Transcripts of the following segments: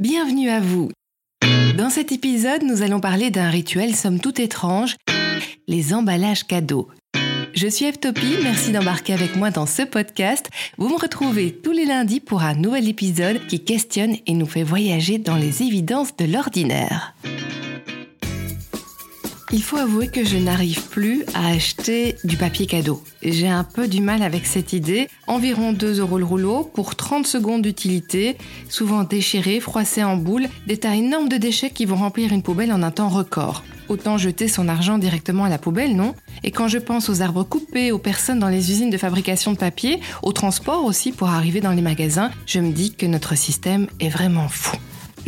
Bienvenue à vous. Dans cet épisode, nous allons parler d'un rituel somme toute étrange, les emballages cadeaux. Je suis Evtopie, merci d'embarquer avec moi dans ce podcast. Vous me retrouvez tous les lundis pour un nouvel épisode qui questionne et nous fait voyager dans les évidences de l'ordinaire. Il faut avouer que je n'arrive plus à acheter du papier cadeau. J'ai un peu du mal avec cette idée. Environ 2 euros le rouleau pour 30 secondes d'utilité, souvent déchiré, froissé en boule, des tas énormes de déchets qui vont remplir une poubelle en un temps record. Autant jeter son argent directement à la poubelle, non? Et quand je pense aux arbres coupés, aux personnes dans les usines de fabrication de papier, au transport aussi pour arriver dans les magasins, je me dis que notre système est vraiment fou.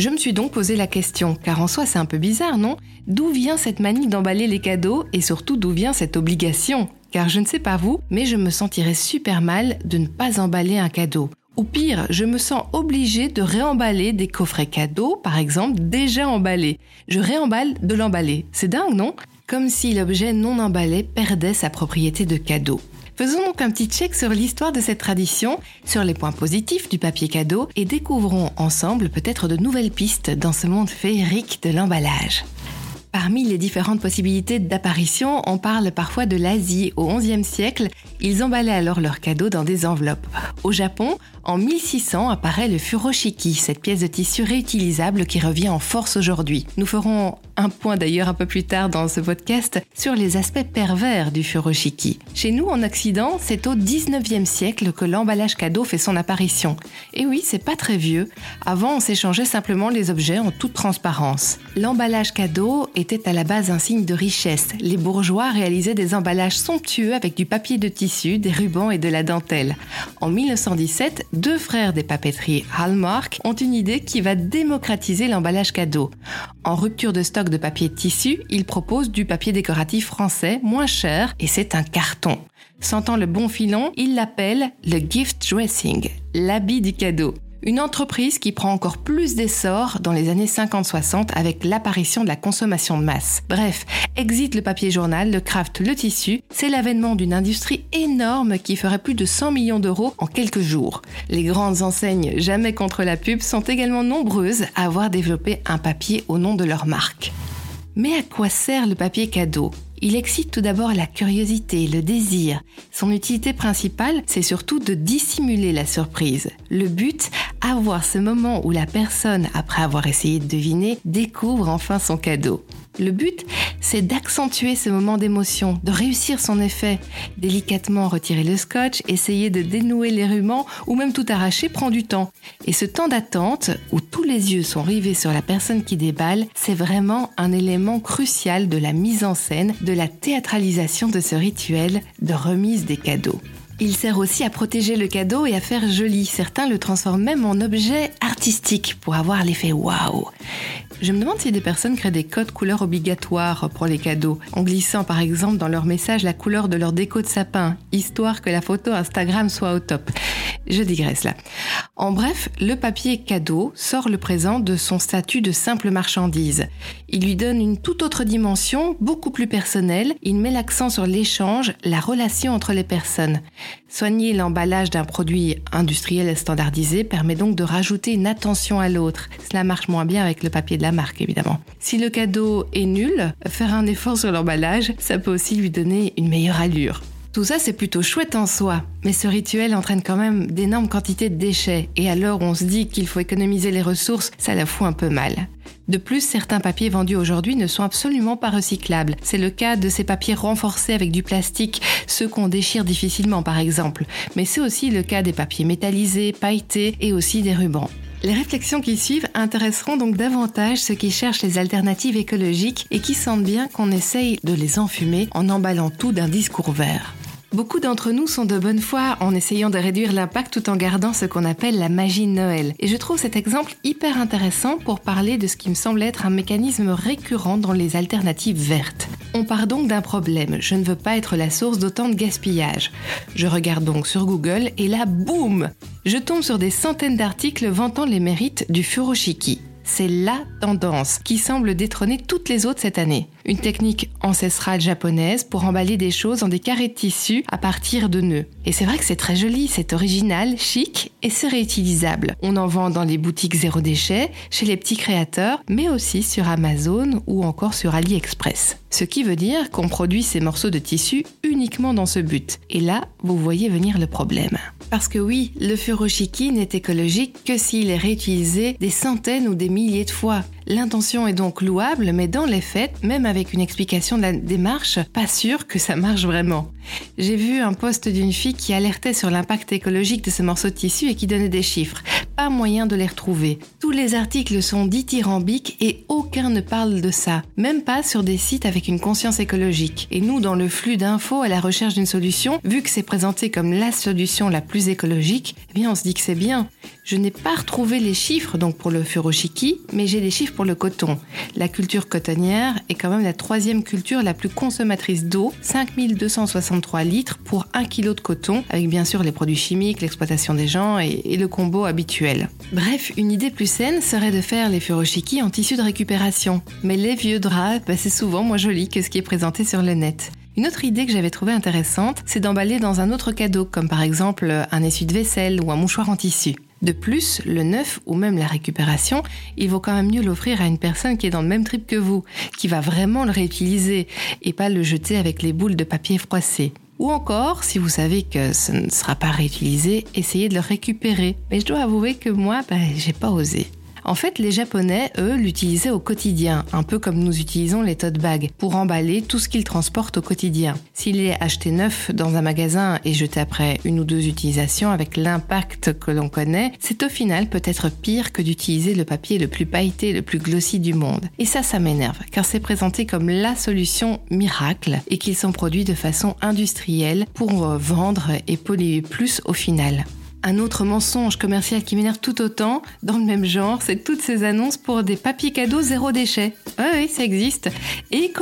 Je me suis donc posé la question, car en soi c'est un peu bizarre, non? D'où vient cette manie d'emballer les cadeaux et surtout d'où vient cette obligation? Car je ne sais pas vous, mais je me sentirais super mal de ne pas emballer un cadeau. Ou pire, je me sens obligée de réemballer des coffrets cadeaux, par exemple, déjà emballés. Je réemballe de l'emballer. C'est dingue, non? Comme si l'objet non emballé perdait sa propriété de cadeau. Faisons donc un petit check sur l'histoire de cette tradition, sur les points positifs du papier cadeau et découvrons ensemble peut-être de nouvelles pistes dans ce monde féerique de l'emballage. Parmi les différentes possibilités d'apparition, on parle parfois de l'Asie. Au XIe siècle, ils emballaient alors leurs cadeaux dans des enveloppes. Au Japon, en 1600 apparaît le furoshiki, cette pièce de tissu réutilisable qui revient en force aujourd'hui. Nous ferons un point d'ailleurs un peu plus tard dans ce podcast sur les aspects pervers du furoshiki. Chez nous, en Occident, c'est au 19e siècle que l'emballage cadeau fait son apparition. Et oui, c'est pas très vieux. Avant, on s'échangeait simplement les objets en toute transparence. L'emballage cadeau était à la base un signe de richesse. Les bourgeois réalisaient des emballages somptueux avec du papier de tissu, des rubans et de la dentelle. En 1917, deux frères des papeteries Hallmark ont une idée qui va démocratiser l'emballage cadeau. En rupture de stock de papier tissu, ils proposent du papier décoratif français moins cher et c'est un carton. Sentant le bon filon, ils l'appellent le gift dressing, l'habit du cadeau. Une entreprise qui prend encore plus d'essor dans les années 50-60 avec l'apparition de la consommation de masse. Bref, exit le papier journal, le craft, le tissu, c'est l'avènement d'une industrie énorme qui ferait plus de 100 millions d'euros en quelques jours. Les grandes enseignes jamais contre la pub sont également nombreuses à avoir développé un papier au nom de leur marque. Mais à quoi sert le papier cadeau? Il excite tout d'abord la curiosité, le désir. Son utilité principale, c'est surtout de dissimuler la surprise. Le but, avoir ce moment où la personne, après avoir essayé de deviner, découvre enfin son cadeau. Le but, c'est d'accentuer ce moment d'émotion, de réussir son effet. Délicatement retirer le scotch, essayer de dénouer les rubans ou même tout arracher prend du temps. Et ce temps d'attente, où tous les yeux sont rivés sur la personne qui déballe, c'est vraiment un élément crucial de la mise en scène, la théâtralisation de ce rituel de remise des cadeaux. Il sert aussi à protéger le cadeau et à faire joli. Certains le transforment même en objet artistique pour avoir l'effet waouh. Je me demande si des personnes créent des codes couleurs obligatoires pour les cadeaux, en glissant par exemple dans leur message la couleur de leur déco de sapin, histoire que la photo Instagram soit au top. Je digresse là. En bref, le papier cadeau sort le présent de son statut de simple marchandise. Il lui donne une toute autre dimension, beaucoup plus personnelle. Il met l'accent sur l'échange, la relation entre les personnes. Soigner l'emballage d'un produit industriel standardisé permet donc de rajouter une attention à l'autre. Cela marche moins bien avec le papier de la marque, évidemment. Si le cadeau est nul, faire un effort sur l'emballage, ça peut aussi lui donner une meilleure allure. Tout ça, c'est plutôt chouette en soi, mais ce rituel entraîne quand même d'énormes quantités de déchets, et alors on se dit qu'il faut économiser les ressources, ça la fout un peu mal. De plus, certains papiers vendus aujourd'hui ne sont absolument pas recyclables. C'est le cas de ces papiers renforcés avec du plastique, ceux qu'on déchire difficilement par exemple. Mais c'est aussi le cas des papiers métallisés, pailletés et aussi des rubans. Les réflexions qui suivent intéresseront donc davantage ceux qui cherchent les alternatives écologiques et qui sentent bien qu'on essaye de les enfumer en emballant tout d'un discours vert. Beaucoup d'entre nous sont de bonne foi en essayant de réduire l'impact tout en gardant ce qu'on appelle la magie de Noël. Et je trouve cet exemple hyper intéressant pour parler de ce qui me semble être un mécanisme récurrent dans les alternatives vertes. On part donc d'un problème, je ne veux pas être la source d'autant de gaspillage. Je regarde donc sur Google et là, boum Je tombe sur des centaines d'articles vantant les mérites du furoshiki. C'est LA tendance qui semble détrôner toutes les autres cette année. Une technique ancestrale japonaise pour emballer des choses dans des carrés de tissu à partir de nœuds. Et c'est vrai que c'est très joli, c'est original, chic et c'est réutilisable. On en vend dans les boutiques zéro déchet, chez les petits créateurs, mais aussi sur Amazon ou encore sur AliExpress. Ce qui veut dire qu'on produit ces morceaux de tissu uniquement dans ce but. Et là, vous voyez venir le problème. Parce que oui, le furoshiki n'est écologique que s'il est réutilisé des centaines ou des milliers de fois. L'intention est donc louable, mais dans les faits, même avec une explication de la démarche, pas sûr que ça marche vraiment. J'ai vu un post d'une fille qui alertait sur l'impact écologique de ce morceau de tissu et qui donnait des chiffres. Pas moyen de les retrouver. Tous les articles sont dithyrambiques et aucun ne parle de ça. Même pas sur des sites avec une conscience écologique. Et nous, dans le flux d'infos à la recherche d'une solution, vu que c'est présenté comme la solution la plus écologique, eh bien on se dit que c'est bien. Je n'ai pas retrouvé les chiffres donc pour le furoshiki, mais j'ai des chiffres pour le coton. La culture cotonnière est quand même la troisième culture la plus consommatrice d'eau, 5263 litres pour 1 kg de coton, avec bien sûr les produits chimiques, l'exploitation des gens et, le combo habituel. Bref, une idée plus saine serait de faire les furoshiki en tissu de récupération. Mais les vieux draps, c'est souvent moins joli que ce qui est présenté sur le net. Une autre idée que j'avais trouvée intéressante, c'est d'emballer dans un autre cadeau, comme par exemple un essuie de vaisselle ou un mouchoir en tissu. De plus, le neuf ou même la récupération, il vaut quand même mieux l'offrir à une personne qui est dans le même trip que vous, qui va vraiment le réutiliser et pas le jeter avec les boules de papier froissé. Ou encore, si vous savez que ce ne sera pas réutilisé, essayez de le récupérer. Mais je dois avouer que moi, ben, j'ai pas osé. En fait, les Japonais, eux, l'utilisaient au quotidien, un peu comme nous utilisons les tote bags, pour emballer tout ce qu'ils transportent au quotidien. S'il est acheté neuf dans un magasin et jeté après une ou deux utilisations avec l'impact que l'on connaît, c'est au final peut-être pire que d'utiliser le papier le plus pailleté, le plus glossy du monde. Et ça, ça m'énerve, car c'est présenté comme la solution miracle et qu'ils sont produits de façon industrielle pour vendre et polluer plus au final. Un autre mensonge commercial qui m'énerve tout autant, dans le même genre, c'est toutes ces annonces pour des papiers cadeaux zéro déchet. Oui, oui, ça existe. Et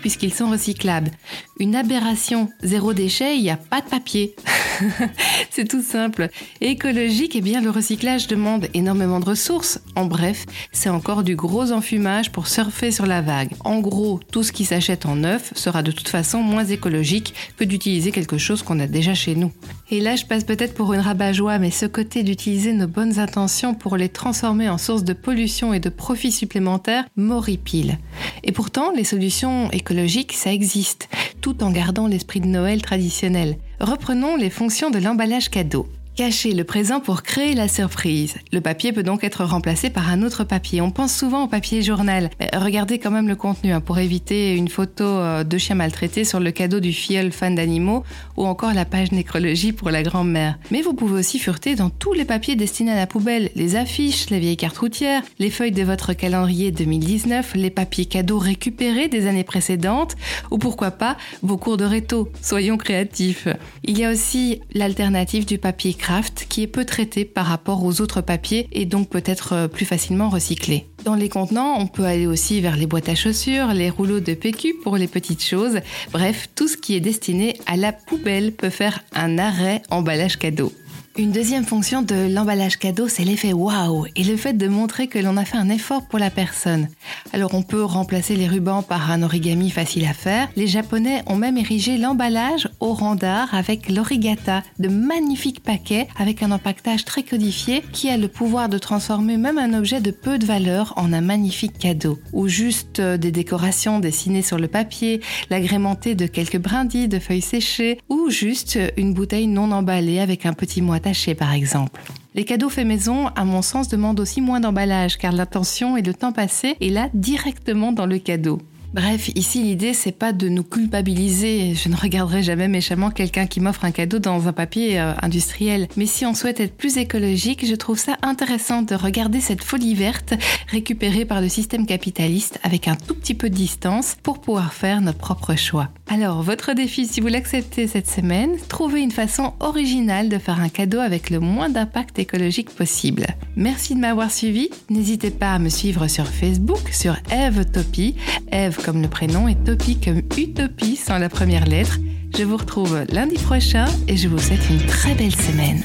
puisqu'ils sont recyclables. Une aberration. Zéro déchet, il n'y a pas de papier. c'est tout simple. écologique, eh bien, le recyclage demande énormément de ressources. En bref, c'est encore du gros enfumage pour surfer sur la vague. En gros, tout ce qui s'achète en neuf sera de toute façon moins écologique que d'utiliser quelque chose qu'on a déjà chez nous. Et là, je passe peut-être pour une rabat mais ce côté d'utiliser nos bonnes intentions pour les transformer en source de pollution et de profit supplémentaires m'horripile. Et pourtant, les solutions écologiques, ça existe, tout en gardant l'esprit de Noël traditionnel. Reprenons les fonctions de l'emballage cadeau. Cacher le présent pour créer la surprise. Le papier peut donc être remplacé par un autre papier. On pense souvent au papier journal. Regardez quand même le contenu hein, pour éviter une photo euh, de chien maltraité sur le cadeau du filleul fan d'animaux ou encore la page nécrologie pour la grand-mère. Mais vous pouvez aussi fureter dans tous les papiers destinés à la poubelle, les affiches, les vieilles cartes routières, les feuilles de votre calendrier 2019, les papiers cadeaux récupérés des années précédentes ou pourquoi pas vos cours de réto. Soyons créatifs. Il y a aussi l'alternative du papier craft qui est peu traité par rapport aux autres papiers et donc peut être euh, plus facilement recyclé. Dans les contenants, on peut aller aussi vers les boîtes à chaussures, les rouleaux de PQ pour les petites choses. Bref, tout ce qui est destiné à la poubelle peut faire un arrêt emballage cadeau. Une deuxième fonction de l'emballage cadeau, c'est l'effet waouh et le fait de montrer que l'on a fait un effort pour la personne. Alors on peut remplacer les rubans par un origami facile à faire. Les Japonais ont même érigé l'emballage au rang d'art avec l'origata, de magnifiques paquets avec un empaquetage très codifié qui a le pouvoir de transformer même un objet de peu de valeur en un magnifique cadeau. Ou juste euh, des décorations dessinées sur le papier, l'agrémenter de quelques brindilles de feuilles séchées, ou juste une bouteille non emballée avec un petit mot par exemple. Les cadeaux faits maison, à mon sens, demandent aussi moins d'emballage car l'attention et le temps passé est là directement dans le cadeau. Bref, ici l'idée c'est pas de nous culpabiliser. Je ne regarderai jamais méchamment quelqu'un qui m'offre un cadeau dans un papier euh, industriel. Mais si on souhaite être plus écologique, je trouve ça intéressant de regarder cette folie verte récupérée par le système capitaliste avec un tout petit peu de distance pour pouvoir faire nos propres choix. Alors, votre défi, si vous l'acceptez cette semaine, trouvez une façon originale de faire un cadeau avec le moins d'impact écologique possible. Merci de m'avoir suivi. N'hésitez pas à me suivre sur Facebook, sur Eve Topi. Comme le prénom et Topi comme Utopie sans la première lettre. Je vous retrouve lundi prochain et je vous souhaite une très belle semaine.